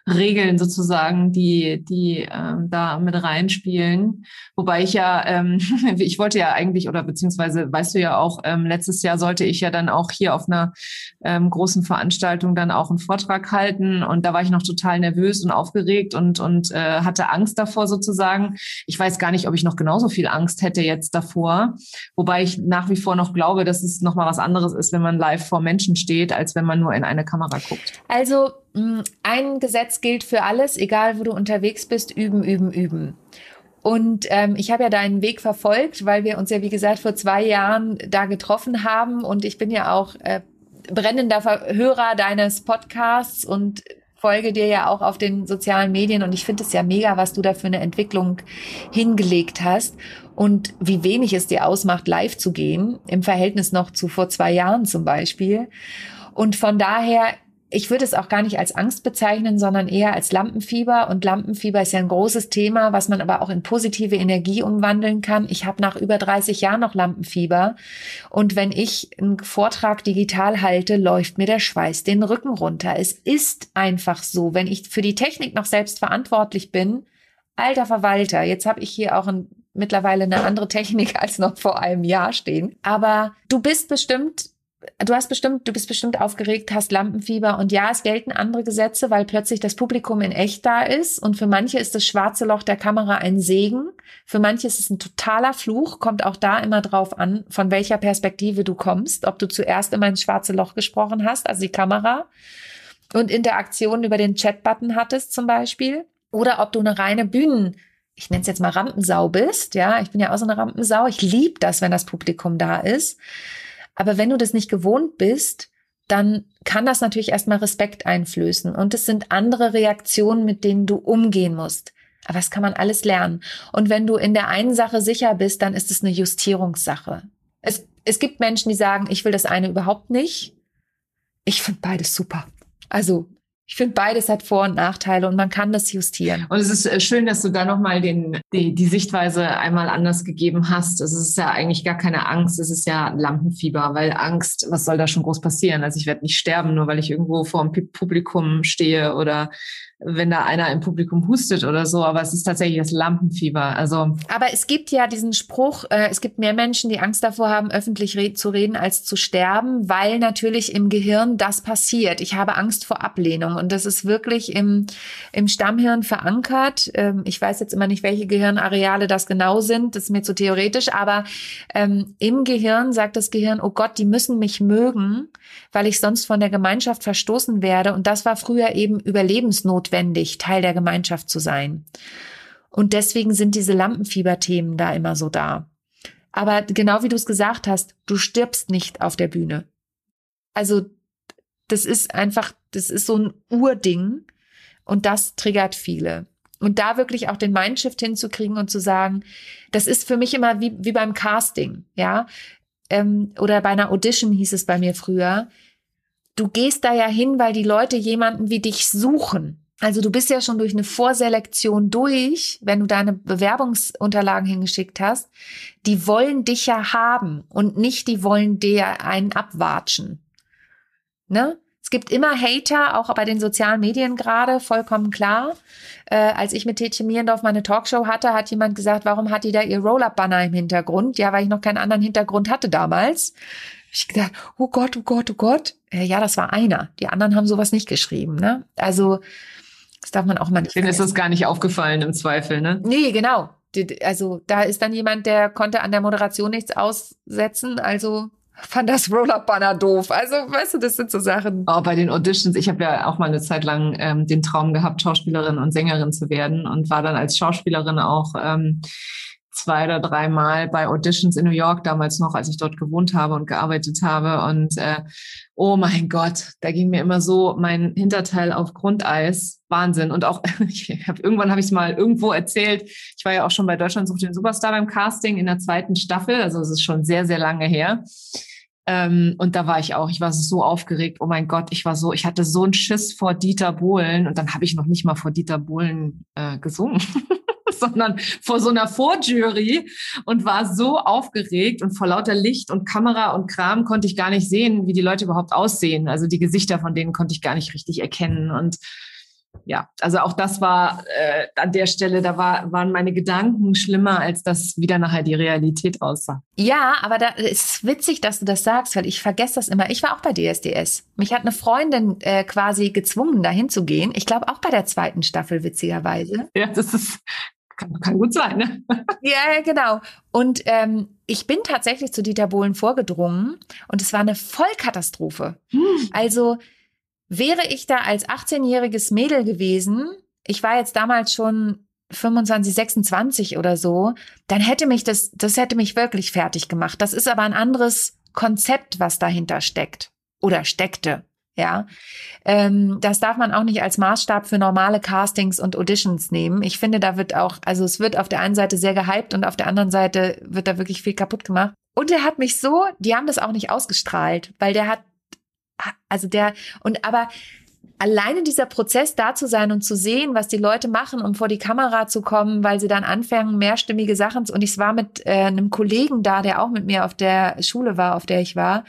A: Regeln sozusagen, die, die ähm, da mit reinspielen. Wobei ich ja, ähm, ich wollte ja eigentlich, oder beziehungsweise weißt du ja auch, ähm, letztes Jahr sollte ich ja dann auch hier auf einer ähm, großen Veranstaltung dann auch einen Vortrag halten. Und da war ich noch total nervös und aufgeregt und, und äh, hatte Angst davor sozusagen. Ich weiß gar nicht, ob ich noch genauso viel Angst hätte jetzt davor. Wobei ich nach wie vor noch glaube, dass es nochmal was anderes ist, wenn man live vor Menschen steht, als wenn man nur in eine Kamera guckt.
B: Also ein Gesetz gilt für alles, egal wo du unterwegs bist, üben, üben, üben. Und ähm, ich habe ja deinen Weg verfolgt, weil wir uns ja, wie gesagt, vor zwei Jahren da getroffen haben. Und ich bin ja auch äh, brennender Hörer deines Podcasts und folge dir ja auch auf den sozialen Medien. Und ich finde es ja mega, was du da für eine Entwicklung hingelegt hast und wie wenig es dir ausmacht, live zu gehen, im Verhältnis noch zu vor zwei Jahren zum Beispiel. Und von daher ich würde es auch gar nicht als Angst bezeichnen, sondern eher als Lampenfieber. Und Lampenfieber ist ja ein großes Thema, was man aber auch in positive Energie umwandeln kann. Ich habe nach über 30 Jahren noch Lampenfieber. Und wenn ich einen Vortrag digital halte, läuft mir der Schweiß den Rücken runter. Es ist einfach so. Wenn ich für die Technik noch selbst verantwortlich bin, alter Verwalter, jetzt habe ich hier auch ein, mittlerweile eine andere Technik als noch vor einem Jahr stehen. Aber du bist bestimmt du hast bestimmt, du bist bestimmt aufgeregt, hast Lampenfieber. Und ja, es gelten andere Gesetze, weil plötzlich das Publikum in echt da ist. Und für manche ist das schwarze Loch der Kamera ein Segen, für manche ist es ein totaler Fluch, kommt auch da immer drauf an, von welcher Perspektive du kommst, ob du zuerst immer ins schwarze Loch gesprochen hast, also die Kamera. Und Interaktionen über den Chat-Button hattest zum Beispiel. Oder ob du eine reine Bühnen ich nenne es jetzt mal Rampensau bist, ja, ich bin ja auch so eine Rampensau, ich liebe das, wenn das Publikum da ist. Aber wenn du das nicht gewohnt bist, dann kann das natürlich erstmal Respekt einflößen. Und es sind andere Reaktionen, mit denen du umgehen musst. Aber das kann man alles lernen. Und wenn du in der einen Sache sicher bist, dann ist es eine Justierungssache. Es, es gibt Menschen, die sagen, ich will das eine überhaupt nicht. Ich finde beides super. Also ich finde, beides hat Vor- und Nachteile und man kann das justieren.
A: Und es ist äh, schön, dass du da nochmal den, die, die Sichtweise einmal anders gegeben hast. Es ist ja eigentlich gar keine Angst, es ist ja Lampenfieber, weil Angst, was soll da schon groß passieren? Also ich werde nicht sterben, nur weil ich irgendwo vor dem Publikum stehe oder wenn da einer im Publikum hustet oder so, aber es ist tatsächlich das Lampenfieber. Also
B: aber es gibt ja diesen Spruch: äh, Es gibt mehr Menschen, die Angst davor haben, öffentlich re zu reden, als zu sterben, weil natürlich im Gehirn das passiert. Ich habe Angst vor Ablehnung und das ist wirklich im im Stammhirn verankert. Ähm, ich weiß jetzt immer nicht, welche Gehirnareale das genau sind. Das ist mir zu theoretisch, aber ähm, im Gehirn sagt das Gehirn: Oh Gott, die müssen mich mögen, weil ich sonst von der Gemeinschaft verstoßen werde. Und das war früher eben Überlebensnot notwendig, Teil der Gemeinschaft zu sein. Und deswegen sind diese Lampenfieberthemen da immer so da. Aber genau wie du es gesagt hast, du stirbst nicht auf der Bühne. Also das ist einfach, das ist so ein Urding und das triggert viele. Und da wirklich auch den Mindshift hinzukriegen und zu sagen, das ist für mich immer wie, wie beim Casting, ja, ähm, oder bei einer Audition hieß es bei mir früher. Du gehst da ja hin, weil die Leute jemanden wie dich suchen. Also du bist ja schon durch eine Vorselektion durch, wenn du deine Bewerbungsunterlagen hingeschickt hast. Die wollen dich ja haben und nicht die wollen dir einen abwatschen. Ne? Es gibt immer Hater, auch bei den sozialen Medien gerade, vollkommen klar. Äh, als ich mit Tetje Mierendorf meine Talkshow hatte, hat jemand gesagt, warum hat die da ihr Roll-Up-Banner im Hintergrund? Ja, weil ich noch keinen anderen Hintergrund hatte damals. Ich gedacht, oh Gott, oh Gott, oh Gott. Äh, ja, das war einer. Die anderen haben sowas nicht geschrieben. Ne? Also das darf man auch mal nicht.
A: Denen ist das gar nicht aufgefallen im Zweifel, ne?
B: Nee, genau. Also da ist dann jemand, der konnte an der Moderation nichts aussetzen. Also fand das Roll-Up-Banner doof. Also, weißt du, das sind so Sachen.
A: Oh, bei den Auditions, ich habe ja auch mal eine Zeit lang ähm, den Traum gehabt, Schauspielerin und Sängerin zu werden und war dann als Schauspielerin auch ähm, zwei oder dreimal bei Auditions in New York, damals noch, als ich dort gewohnt habe und gearbeitet habe. Und äh, oh mein Gott, da ging mir immer so mein Hinterteil auf Grundeis. Wahnsinn. Und auch, hab, irgendwann habe ich es mal irgendwo erzählt. Ich war ja auch schon bei Deutschland sucht den Superstar beim Casting in der zweiten Staffel. Also es ist schon sehr, sehr lange her. Ähm, und da war ich auch, ich war so aufgeregt, oh mein Gott, ich war so, ich hatte so einen Schiss vor Dieter Bohlen und dann habe ich noch nicht mal vor Dieter Bohlen äh, gesungen. sondern vor so einer Vorjury und war so aufgeregt und vor lauter Licht und Kamera und Kram konnte ich gar nicht sehen, wie die Leute überhaupt aussehen. Also die Gesichter von denen konnte ich gar nicht richtig erkennen und ja, also auch das war äh, an der Stelle, da war, waren meine Gedanken schlimmer, als das wieder nachher die Realität aussah.
B: Ja, aber da ist witzig, dass du das sagst, weil ich vergesse das immer. Ich war auch bei DSDS. Mich hat eine Freundin äh, quasi gezwungen, dahin zu gehen. Ich glaube auch bei der zweiten Staffel, witzigerweise.
A: Ja, das ist kann, kann gut sein, ne?
B: Ja, genau. Und ähm, ich bin tatsächlich zu Dieter Bohlen vorgedrungen und es war eine Vollkatastrophe. Hm. Also wäre ich da als 18-jähriges Mädel gewesen, ich war jetzt damals schon 25, 26 oder so, dann hätte mich das, das hätte mich wirklich fertig gemacht. Das ist aber ein anderes Konzept, was dahinter steckt oder steckte. Ja, ähm, das darf man auch nicht als Maßstab für normale Castings und Auditions nehmen. Ich finde, da wird auch, also es wird auf der einen Seite sehr gehypt und auf der anderen Seite wird da wirklich viel kaputt gemacht. Und der hat mich so, die haben das auch nicht ausgestrahlt, weil der hat, also der, und aber alleine dieser Prozess da zu sein und zu sehen, was die Leute machen, um vor die Kamera zu kommen, weil sie dann anfangen, mehrstimmige Sachen zu, und ich war mit äh, einem Kollegen da, der auch mit mir auf der Schule war, auf der ich war.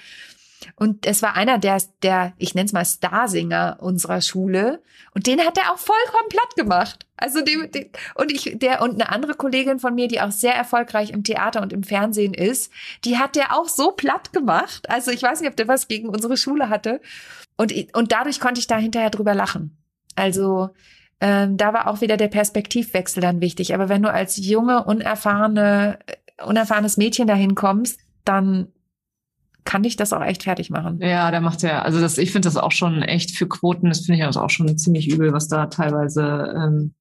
B: Und es war einer der, der ich nenne es mal Starsinger unserer Schule. Und den hat er auch vollkommen platt gemacht. Also die, die, und ich, der und eine andere Kollegin von mir, die auch sehr erfolgreich im Theater und im Fernsehen ist, die hat der auch so platt gemacht. Also ich weiß nicht, ob der was gegen unsere Schule hatte. Und, und dadurch konnte ich da hinterher drüber lachen. Also ähm, da war auch wieder der Perspektivwechsel dann wichtig. Aber wenn du als junge, unerfahrene, unerfahrenes Mädchen dahin kommst, dann kann dich das auch echt fertig machen.
A: Ja, der macht ja, also das, ich finde das auch schon echt für Quoten, das finde ich auch schon ziemlich übel, was da teilweise ähm,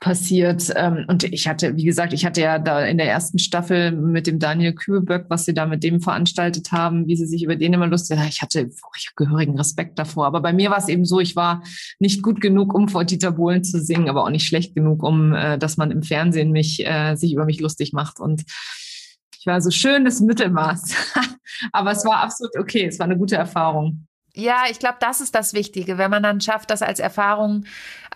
A: passiert. Ähm, und ich hatte, wie gesagt, ich hatte ja da in der ersten Staffel mit dem Daniel Kühlböck, was sie da mit dem veranstaltet haben, wie sie sich über den immer lustig, ich hatte ich gehörigen Respekt davor. Aber bei mir war es eben so, ich war nicht gut genug, um vor Dieter Bohlen zu singen, aber auch nicht schlecht genug, um, äh, dass man im Fernsehen mich, äh, sich über mich lustig macht und ich war so schönes Mittelmaß. Aber es war absolut okay. Es war eine gute Erfahrung.
B: Ja, ich glaube, das ist das Wichtige, wenn man dann schafft, das als Erfahrung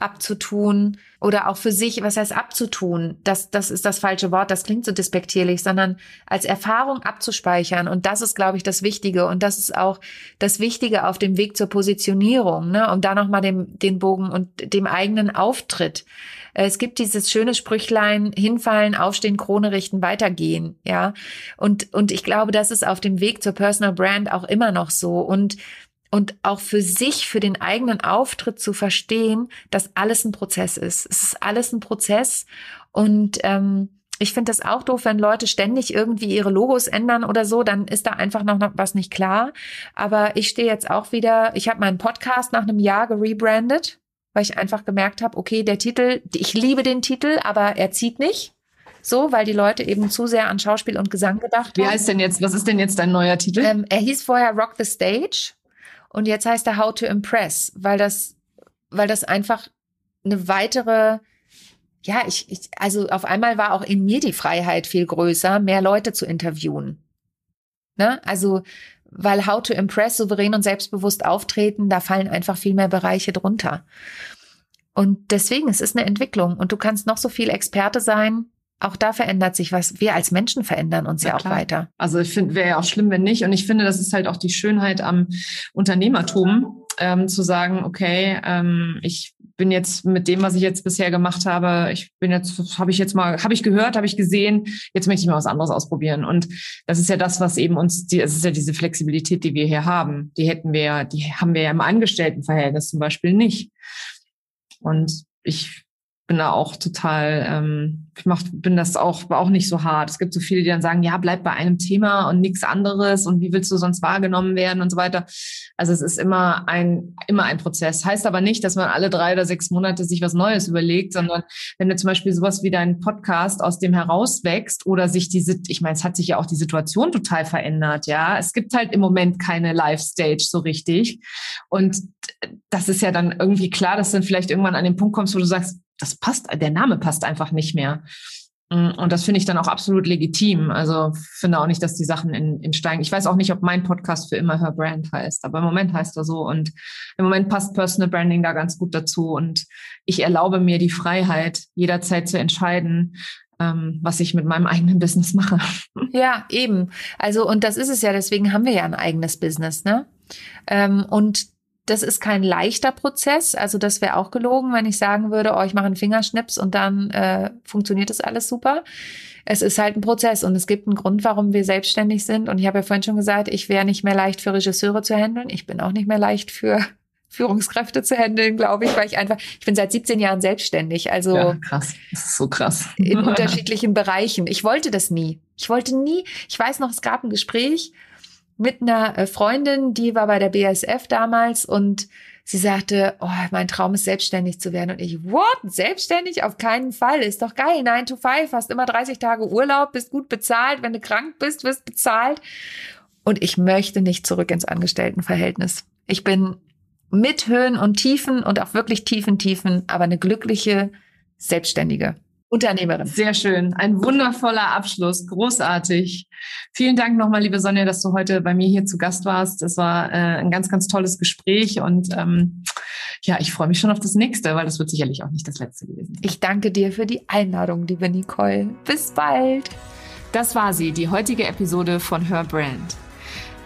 B: abzutun oder auch für sich, was heißt abzutun? Das, das ist das falsche Wort, das klingt so despektierlich, sondern als Erfahrung abzuspeichern. Und das ist, glaube ich, das Wichtige. Und das ist auch das Wichtige auf dem Weg zur Positionierung, ne? um da nochmal den, den Bogen und dem eigenen Auftritt es gibt dieses schöne Sprüchlein, hinfallen, aufstehen, Krone richten, weitergehen, ja. Und, und ich glaube, das ist auf dem Weg zur Personal Brand auch immer noch so. Und und auch für sich, für den eigenen Auftritt zu verstehen, dass alles ein Prozess ist. Es ist alles ein Prozess und ähm, ich finde das auch doof, wenn Leute ständig irgendwie ihre Logos ändern oder so, dann ist da einfach noch was nicht klar. Aber ich stehe jetzt auch wieder, ich habe meinen Podcast nach einem Jahr gerebrandet weil ich einfach gemerkt habe, okay, der Titel, ich liebe den Titel, aber er zieht nicht. So, weil die Leute eben zu sehr an Schauspiel und Gesang gedacht
A: haben. Wie heißt denn jetzt, was ist denn jetzt dein neuer Titel?
B: Ähm, er hieß vorher Rock the Stage und jetzt heißt er How to Impress, weil das, weil das einfach eine weitere, ja, ich, ich, also auf einmal war auch in mir die Freiheit viel größer, mehr Leute zu interviewen. Ne? Also, weil How to Impress, souverän und selbstbewusst auftreten, da fallen einfach viel mehr Bereiche drunter. Und deswegen, es ist eine Entwicklung und du kannst noch so viel Experte sein, auch da verändert sich was. Wir als Menschen verändern uns ja, ja auch weiter.
A: Also ich finde, wäre ja auch schlimm, wenn nicht. Und ich finde, das ist halt auch die Schönheit am Unternehmertum, ähm, zu sagen, okay, ähm, ich bin jetzt mit dem, was ich jetzt bisher gemacht habe, ich bin jetzt, habe ich jetzt mal, habe ich gehört, habe ich gesehen, jetzt möchte ich mal was anderes ausprobieren. Und das ist ja das, was eben uns, die, es ist ja diese Flexibilität, die wir hier haben. Die hätten wir, die haben wir ja im Angestelltenverhältnis zum Beispiel nicht. Und ich bin da auch total, ähm, ich mach, bin das auch, auch nicht so hart. Es gibt so viele, die dann sagen, ja, bleib bei einem Thema und nichts anderes und wie willst du sonst wahrgenommen werden und so weiter. Also es ist immer ein, immer ein Prozess. Heißt aber nicht, dass man alle drei oder sechs Monate sich was Neues überlegt, sondern wenn du zum Beispiel sowas wie dein Podcast aus dem herauswächst oder sich diese, ich meine, es hat sich ja auch die Situation total verändert, ja. Es gibt halt im Moment keine Live-Stage so richtig. Und das ist ja dann irgendwie klar, dass du dann vielleicht irgendwann an den Punkt kommst, wo du sagst, das passt, der Name passt einfach nicht mehr. Mm, und das finde ich dann auch absolut legitim. Also finde auch nicht, dass die Sachen in, in Stein. Ich weiß auch nicht, ob mein Podcast für immer Her Brand heißt, aber im Moment heißt er so. Und im Moment passt Personal Branding da ganz gut dazu. Und ich erlaube mir die Freiheit, jederzeit zu entscheiden, ähm, was ich mit meinem eigenen Business mache.
B: Ja, eben. Also, und das ist es ja, deswegen haben wir ja ein eigenes Business, ne? Ähm, und das ist kein leichter Prozess. Also das wäre auch gelogen, wenn ich sagen würde, oh, ich mache einen Fingerschnips und dann äh, funktioniert das alles super. Es ist halt ein Prozess und es gibt einen Grund, warum wir selbstständig sind. Und ich habe ja vorhin schon gesagt, ich wäre nicht mehr leicht für Regisseure zu handeln. Ich bin auch nicht mehr leicht für Führungskräfte zu handeln, glaube ich, weil ich einfach, ich bin seit 17 Jahren selbstständig, also
A: ja, krass, das ist so krass.
B: In unterschiedlichen Bereichen. Ich wollte das nie. Ich wollte nie, ich weiß noch, es gab ein Gespräch mit einer äh, Freundin, die war bei der BSF damals und sie sagte, oh, mein Traum ist selbstständig zu werden. Und ich, what? Selbstständig? Auf keinen Fall. Ist doch geil. 9 to 5, hast immer 30 Tage Urlaub, bist gut bezahlt. Wenn du krank bist, wirst bezahlt. Und ich möchte nicht zurück ins Angestelltenverhältnis. Ich bin mit Höhen und Tiefen und auch wirklich tiefen Tiefen, aber eine glückliche Selbstständige. Unternehmerin.
A: Sehr schön. Ein wundervoller Abschluss. Großartig. Vielen Dank nochmal, liebe Sonja, dass du heute bei mir hier zu Gast warst. Es war äh, ein ganz, ganz tolles Gespräch und ähm, ja, ich freue mich schon auf das nächste, weil das wird sicherlich auch nicht das letzte gewesen.
B: Ich danke dir für die Einladung, liebe Nicole. Bis bald.
A: Das war sie, die heutige Episode von Her Brand.